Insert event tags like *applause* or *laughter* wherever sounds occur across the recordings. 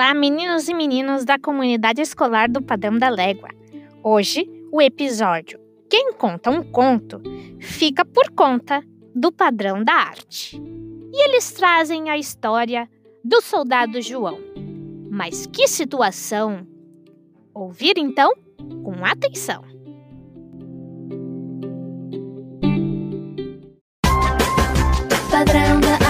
Olá, meninos e meninas da comunidade escolar do Padrão da Légua. Hoje, o episódio Quem Conta um Conto fica por conta do Padrão da Arte. E eles trazem a história do soldado João. Mas que situação! Ouvir então com atenção. Padrão da arte,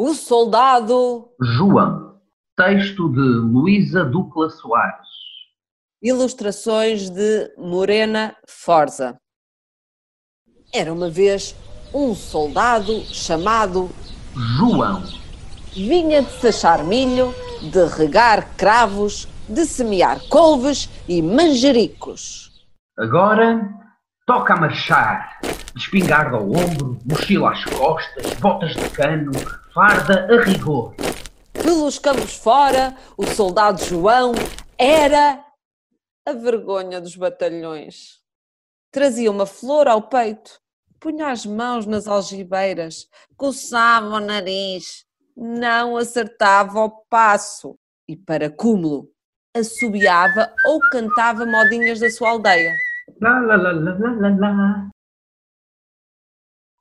O soldado. João. Texto de Luísa Ducla Soares. Ilustrações de Morena Forza. Era uma vez um soldado chamado João. vinha de sachar milho, de regar cravos, de semear couves e manjericos. Agora toca a marchar. Espingarda ao ombro, mochila às costas, botas de cano, farda a rigor. Pelos campos fora, o soldado João era a vergonha dos batalhões. Trazia uma flor ao peito, punha as mãos nas algibeiras, coçava o nariz, não acertava o passo e, para cúmulo, assobiava ou cantava modinhas da sua aldeia. Lá, lá, lá, lá, lá, lá.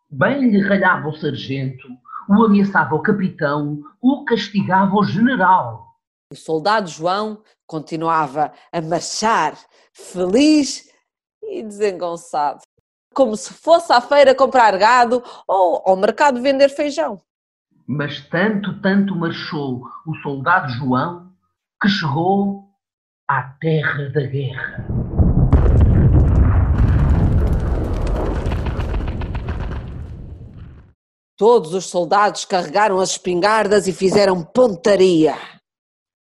Bem lhe ralhava o sargento, o ameaçava o capitão, o castigava o general. O soldado João continuava a marchar, feliz e desengonçado, como se fosse à feira comprar gado ou ao mercado vender feijão. Mas tanto, tanto marchou o soldado João que chegou à terra da guerra. Todos os soldados carregaram as espingardas e fizeram pontaria.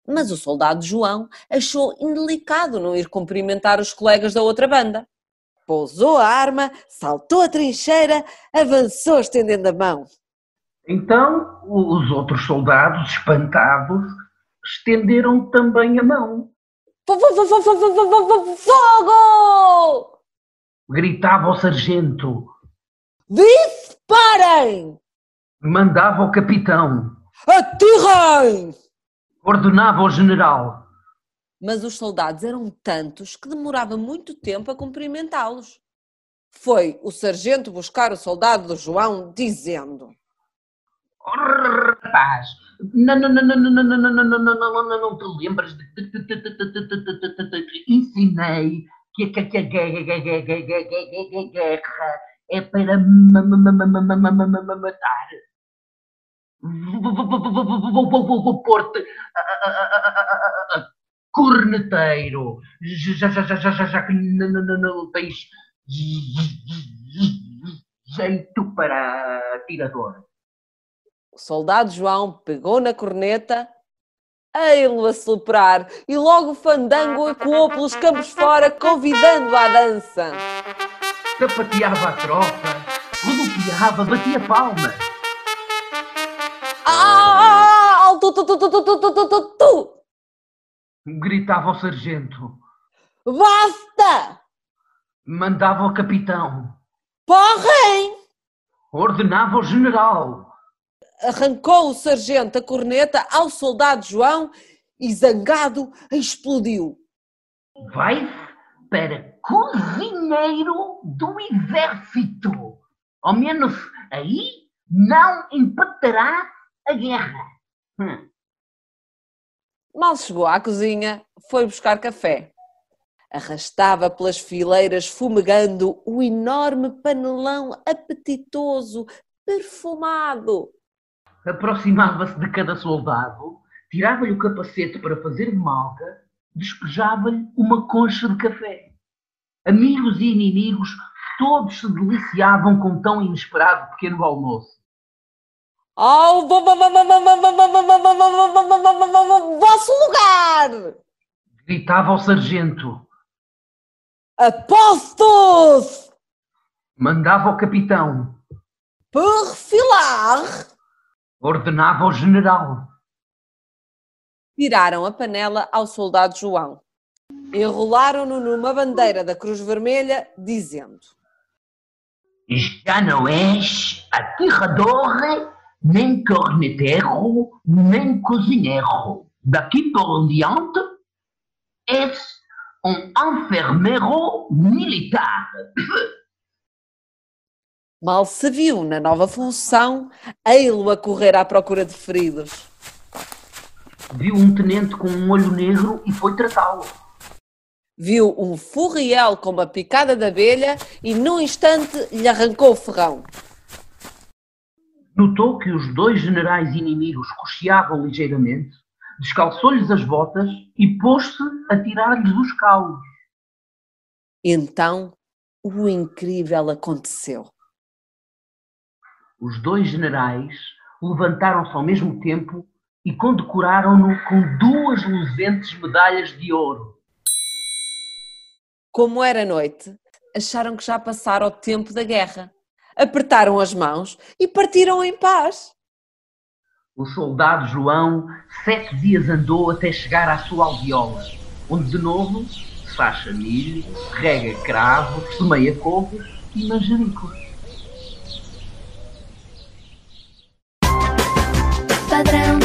Mas o soldado João achou indelicado não ir cumprimentar os colegas da outra banda. Pousou a arma, saltou a trincheira, avançou estendendo a mão. Então os outros soldados, espantados, estenderam também a mão. Fogo! Gritava o sargento. Disparem! Mandava ao capitão, Atirem! ordenava ao general. Mas os soldados eram tantos que demorava muito tempo a cumprimentá-los. Foi o sargento buscar o soldado do João, dizendo: Oh, rapaz, não, não, não, não, não, não, não, não, não, não, não, não, não, não te lembras de ensinei que a guerra é para ma- ma- ma- ma- ma- ma- ma- ma- ma- ma- matar vou pôr-te corneteiro, já, já, já, já, já, já que não tens jeito para atirador. O soldado João pegou na corneta, ei-lo a soprar, e logo o fandango ecoou pelos campos fora, convidando à dança. Sapateava a tropa, rodopiava, batia palmas. Ah! Alto, tu, tu, tu, tu, tu, tu, tu, tu, tu. Gritava ao sargento, Basta! mandava ao capitão, Porrem! ordenava ao general. Arrancou o sargento a corneta ao soldado João e, zangado, explodiu. Vai-se para cozinheiro do exército. Ao menos aí não empatará a guerra. Hum. Mal chegou à cozinha, foi buscar café. Arrastava pelas fileiras, fumegando o enorme panelão apetitoso, perfumado. Aproximava-se de cada soldado, tirava-lhe o capacete para fazer de malta, despejava-lhe uma concha de café. Amigos e inimigos, todos se deliciavam com tão inesperado pequeno almoço ao vosso lugar! Gritava o sargento. apostos! Mandava o capitão. Perfilar! Ordenava o general. Tiraram a panela ao soldado João. Enrolaram-no numa bandeira da Cruz Vermelha, dizendo: Já não és aterrador nem corneteiro, nem cozinheiro. Daqui por diante, és um enfermeiro militar. *coughs* Mal se viu na nova função, ei-lo a correr à procura de feridos. Viu um tenente com um olho negro e foi tratá-lo. Viu um furriel com uma picada de abelha e num instante lhe arrancou o ferrão. Notou que os dois generais inimigos cocheavam ligeiramente, descalçou-lhes as botas e pôs-se a tirar-lhes os calos. Então, o incrível aconteceu. Os dois generais levantaram-se ao mesmo tempo e condecoraram-no com duas luzentes medalhas de ouro. Como era noite, acharam que já passara o tempo da guerra. Apertaram as mãos e partiram em paz. O soldado João sete dias andou até chegar à sua aldeola, onde de novo se faz milho, rega cravos, semeia couves e manjericos. Padrão